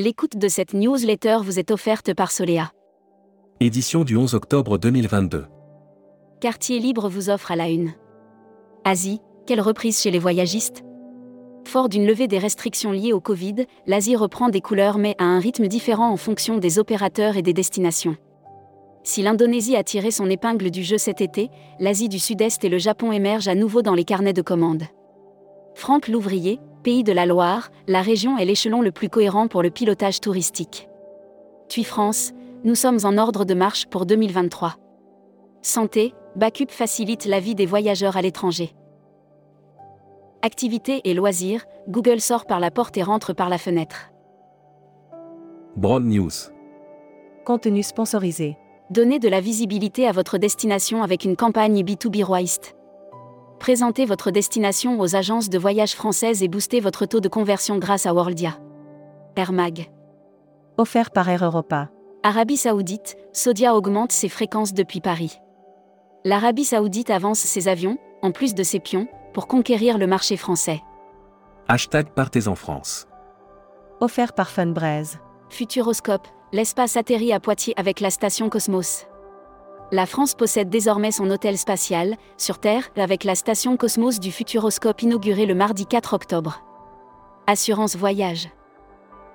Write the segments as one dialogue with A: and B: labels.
A: L'écoute de cette newsletter vous est offerte par Solea.
B: Édition du 11 octobre 2022.
A: Quartier Libre vous offre à la une. Asie, quelle reprise chez les voyagistes? Fort d'une levée des restrictions liées au Covid, l'Asie reprend des couleurs mais à un rythme différent en fonction des opérateurs et des destinations. Si l'Indonésie a tiré son épingle du jeu cet été, l'Asie du Sud-Est et le Japon émergent à nouveau dans les carnets de commandes. Franck Louvrier, Pays de la Loire, la région est l'échelon le plus cohérent pour le pilotage touristique. TUI France, nous sommes en ordre de marche pour 2023. Santé, Bacup facilite la vie des voyageurs à l'étranger. Activités et loisirs, Google sort par la porte et rentre par la fenêtre.
B: Broad News.
C: Contenu sponsorisé.
A: Donnez de la visibilité à votre destination avec une campagne B2B Roist. Présentez votre destination aux agences de voyage françaises et boostez votre taux de conversion grâce à Worldia. Air Mag.
C: Offert par Air Europa.
A: Arabie Saoudite, Saudia augmente ses fréquences depuis Paris. L'Arabie Saoudite avance ses avions, en plus de ses pions, pour conquérir le marché français.
B: Hashtag Partez en France.
C: Offert par Funbraise.
A: Futuroscope, l'espace atterrit à Poitiers avec la station Cosmos. La France possède désormais son hôtel spatial, sur Terre, avec la station Cosmos du Futuroscope inaugurée le mardi 4 octobre. Assurance voyage.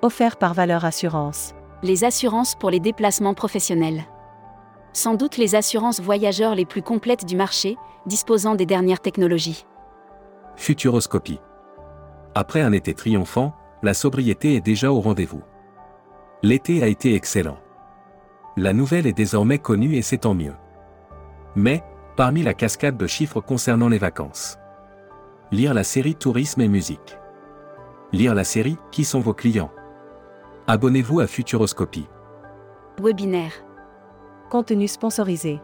C: Offert par Valeur Assurance.
A: Les assurances pour les déplacements professionnels. Sans doute les assurances voyageurs les plus complètes du marché, disposant des dernières technologies.
B: Futuroscopie. Après un été triomphant, la sobriété est déjà au rendez-vous. L'été a été excellent. La nouvelle est désormais connue et c'est tant mieux. Mais, parmi la cascade de chiffres concernant les vacances. Lire la série Tourisme et musique. Lire la série Qui sont vos clients? Abonnez-vous à Futuroscopie.
A: Webinaire.
C: Contenu sponsorisé.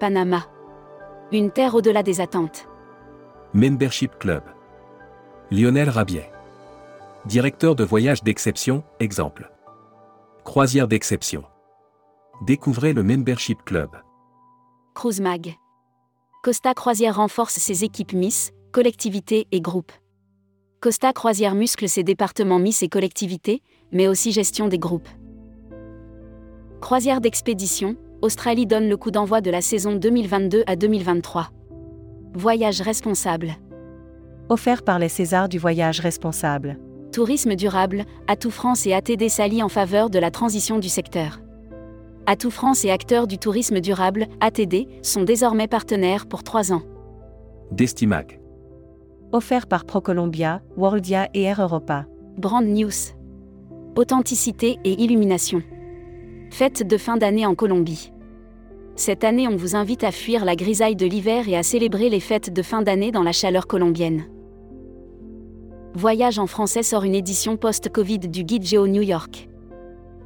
A: Panama. Une terre au-delà des attentes.
B: Membership Club. Lionel Rabiet. Directeur de voyage d'exception, exemple. Croisière d'exception. Découvrez le Membership Club.
A: Cruise Mag. Costa Croisière renforce ses équipes Miss, collectivités et groupes. Costa Croisière muscle ses départements Miss et collectivités, mais aussi gestion des groupes. Croisière d'expédition, Australie donne le coup d'envoi de la saison 2022 à 2023. Voyage responsable.
C: Offert par les Césars du voyage responsable.
A: Tourisme durable, Atout France et ATD s'allient en faveur de la transition du secteur. Atout France et acteurs du tourisme durable, ATD, sont désormais partenaires pour trois ans.
B: Destimac.
C: Offert par ProColombia, Worldia et Air Europa.
A: Brand News. Authenticité et illumination. Fête de fin d'année en Colombie. Cette année, on vous invite à fuir la grisaille de l'hiver et à célébrer les fêtes de fin d'année dans la chaleur colombienne. Voyage en français sort une édition post-Covid du guide Géo New York.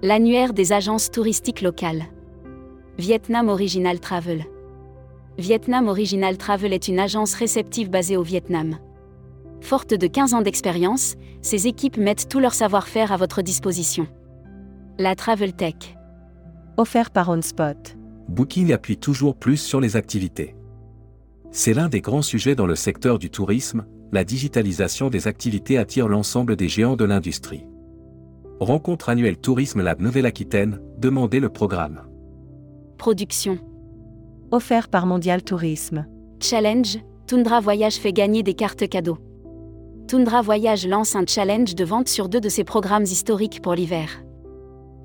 A: L'annuaire des agences touristiques locales. Vietnam Original Travel. Vietnam Original Travel est une agence réceptive basée au Vietnam. Forte de 15 ans d'expérience, ses équipes mettent tout leur savoir-faire à votre disposition. La Travel Tech.
C: Offert par OnSpot.
B: Booking appuie toujours plus sur les activités. C'est l'un des grands sujets dans le secteur du tourisme, la digitalisation des activités attire l'ensemble des géants de l'industrie. Rencontre annuelle Tourisme Lab Nouvelle-Aquitaine, demandez le programme.
A: Production.
C: Offert par Mondial Tourisme.
A: Challenge, Tundra Voyage fait gagner des cartes cadeaux. Tundra Voyage lance un challenge de vente sur deux de ses programmes historiques pour l'hiver.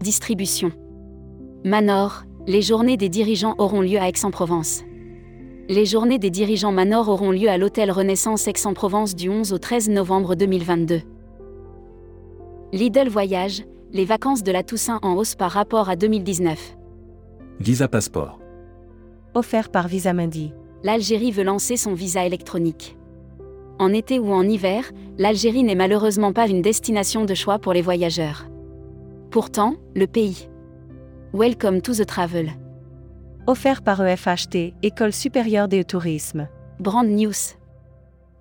A: Distribution. Manor, les journées des dirigeants auront lieu à Aix-en-Provence. Les journées des dirigeants Manor auront lieu à l'hôtel Renaissance Aix-en-Provence du 11 au 13 novembre 2022. Lidl Voyage, les vacances de la Toussaint en hausse par rapport à 2019.
B: Visa Passeport.
C: Offert par Visa Mundi.
A: L'Algérie veut lancer son visa électronique. En été ou en hiver, l'Algérie n'est malheureusement pas une destination de choix pour les voyageurs. Pourtant, le pays. Welcome to the travel.
C: Offert par EFHT, École supérieure des tourisme.
A: Brand News.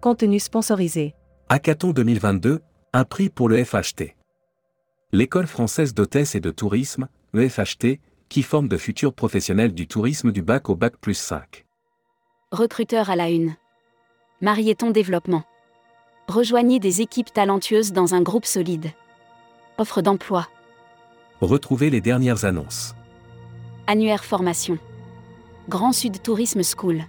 C: Contenu sponsorisé.
B: Hackathon 2022, un prix pour le FHT. L'école française d'hôtesse et de tourisme, EFHT, qui forme de futurs professionnels du tourisme du bac au bac plus 5.
A: Recruteur à la une. Marieton Développement. Rejoignez des équipes talentueuses dans un groupe solide. Offre d'emploi.
B: Retrouvez les dernières annonces.
A: Annuaire formation. Grand Sud Tourisme School.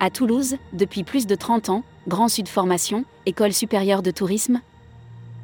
A: À Toulouse, depuis plus de 30 ans, Grand Sud Formation, École supérieure de tourisme,